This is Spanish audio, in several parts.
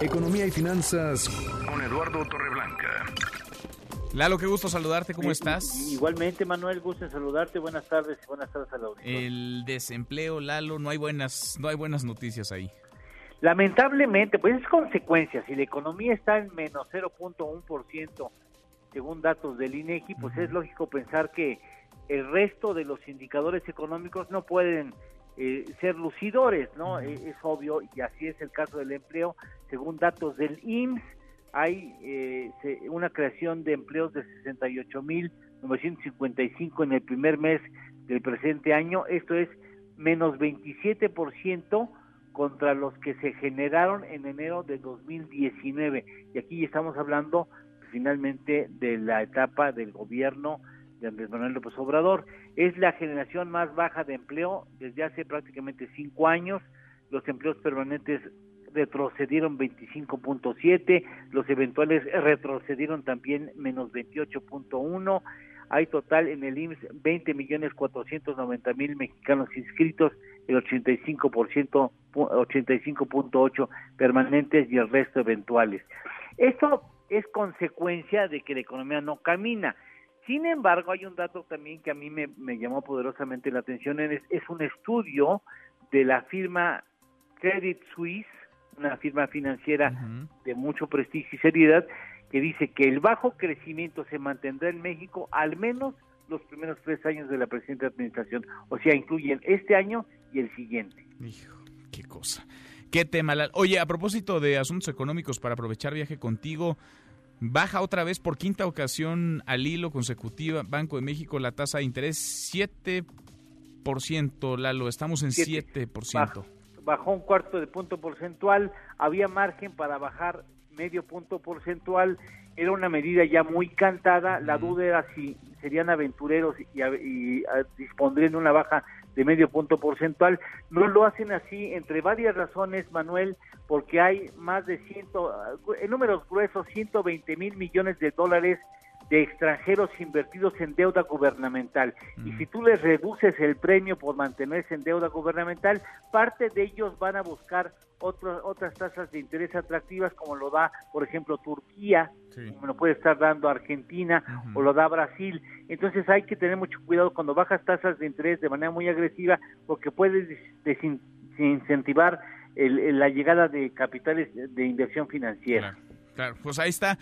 Economía y finanzas Con Eduardo Torreblanca. Lalo, qué gusto saludarte, ¿cómo estás? Igualmente, Manuel, gusto en saludarte. Buenas tardes y buenas tardes a la audiencia. El desempleo, Lalo, no hay buenas, no hay buenas noticias ahí. Lamentablemente, pues es consecuencia. Si la economía está en menos 0.1%, según datos del INEGI, pues es lógico pensar que el resto de los indicadores económicos no pueden eh, ser lucidores, ¿no? Eh, es obvio, y así es el caso del empleo. Según datos del IMSS, hay eh, se- una creación de empleos de 68.955 en el primer mes del presente año. Esto es menos 27% contra los que se generaron en enero de 2019. Y aquí estamos hablando finalmente de la etapa del gobierno de Andrés Manuel López Obrador. Es la generación más baja de empleo desde hace prácticamente cinco años. Los empleos permanentes retrocedieron 25.7, los eventuales retrocedieron también menos 28.1. Hay total en el IMSS 20 millones 490 mil mexicanos inscritos, el 85%, pu- 85.8 permanentes y el resto eventuales. Esto es consecuencia de que la economía no camina. Sin embargo, hay un dato también que a mí me, me llamó poderosamente la atención, es, es un estudio de la firma Credit Suisse, una firma financiera de mucho prestigio y seriedad, que dice que el bajo crecimiento se mantendrá en México al menos los primeros tres años de la presente administración, o sea, incluyen este año y el siguiente. Hijo, qué cosa. Qué tema. Oye, a propósito de asuntos económicos, para aprovechar viaje contigo, baja otra vez por quinta ocasión al hilo consecutiva Banco de México la tasa de interés 7%, Lalo, estamos en Siete. 7%. Bajó, bajó un cuarto de punto porcentual, había margen para bajar medio punto porcentual, era una medida ya muy cantada, la duda era si serían aventureros y, y, a- dispondrían de una baja de medio punto porcentual, no lo hacen así entre varias razones, Manuel, porque hay más de ciento, en números gruesos, 120 mil millones de dólares de extranjeros invertidos en deuda gubernamental. Y Mm. si tú les reduces el premio por mantenerse en deuda gubernamental, parte de ellos van a buscar otras otras tasas de interés atractivas, como lo da, por ejemplo, Turquía, Sí. como lo puede estar dando Argentina o lo da Brasil. Entonces hay que tener mucho cuidado cuando bajas tasas de interés de manera muy agresiva, porque puedes des- desincentivar el- el- la llegada de capitales de inversión financiera. Claro, claro. Pues ahí está.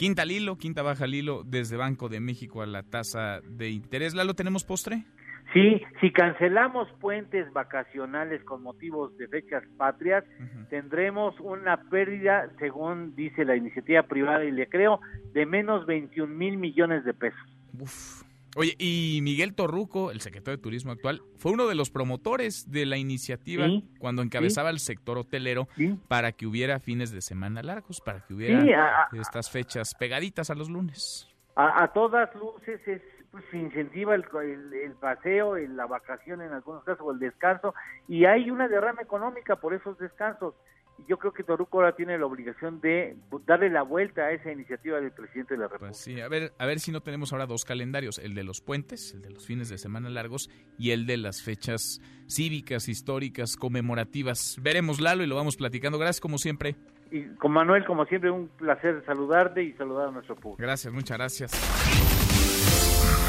Quinta al hilo, quinta baja al hilo desde Banco de México a la tasa de interés. Lalo, ¿tenemos postre? Sí, si cancelamos puentes vacacionales con motivos de fechas patrias, tendremos una pérdida, según dice la iniciativa privada, y le creo, de menos 21 mil millones de pesos. Uf. Oye, y Miguel Torruco, el secretario de Turismo actual, fue uno de los promotores de la iniciativa Sí, cuando encabezaba el sector hotelero ¿sí? para que hubiera fines de semana largos, para que hubiera a- estas fechas pegaditas a los lunes. a- a todas luces es pues se incentiva el, el- el paseo, el- la vacación en algunos casos, o el descanso, y hay una derrama económica por esos descansos. Y yo creo que Toruco ahora tiene la obligación de darle la vuelta a esa iniciativa del presidente de la República. Pues sí, a ver, a ver si no tenemos ahora dos calendarios, el de los puentes, el de los fines de semana largos y el de las fechas cívicas, históricas, conmemorativas. Veremos Lalo y lo vamos platicando. Gracias como siempre. Y con Manuel, como siempre, un placer saludarte y saludar a nuestro público. Gracias, muchas gracias.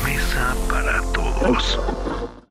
Mesa para todos.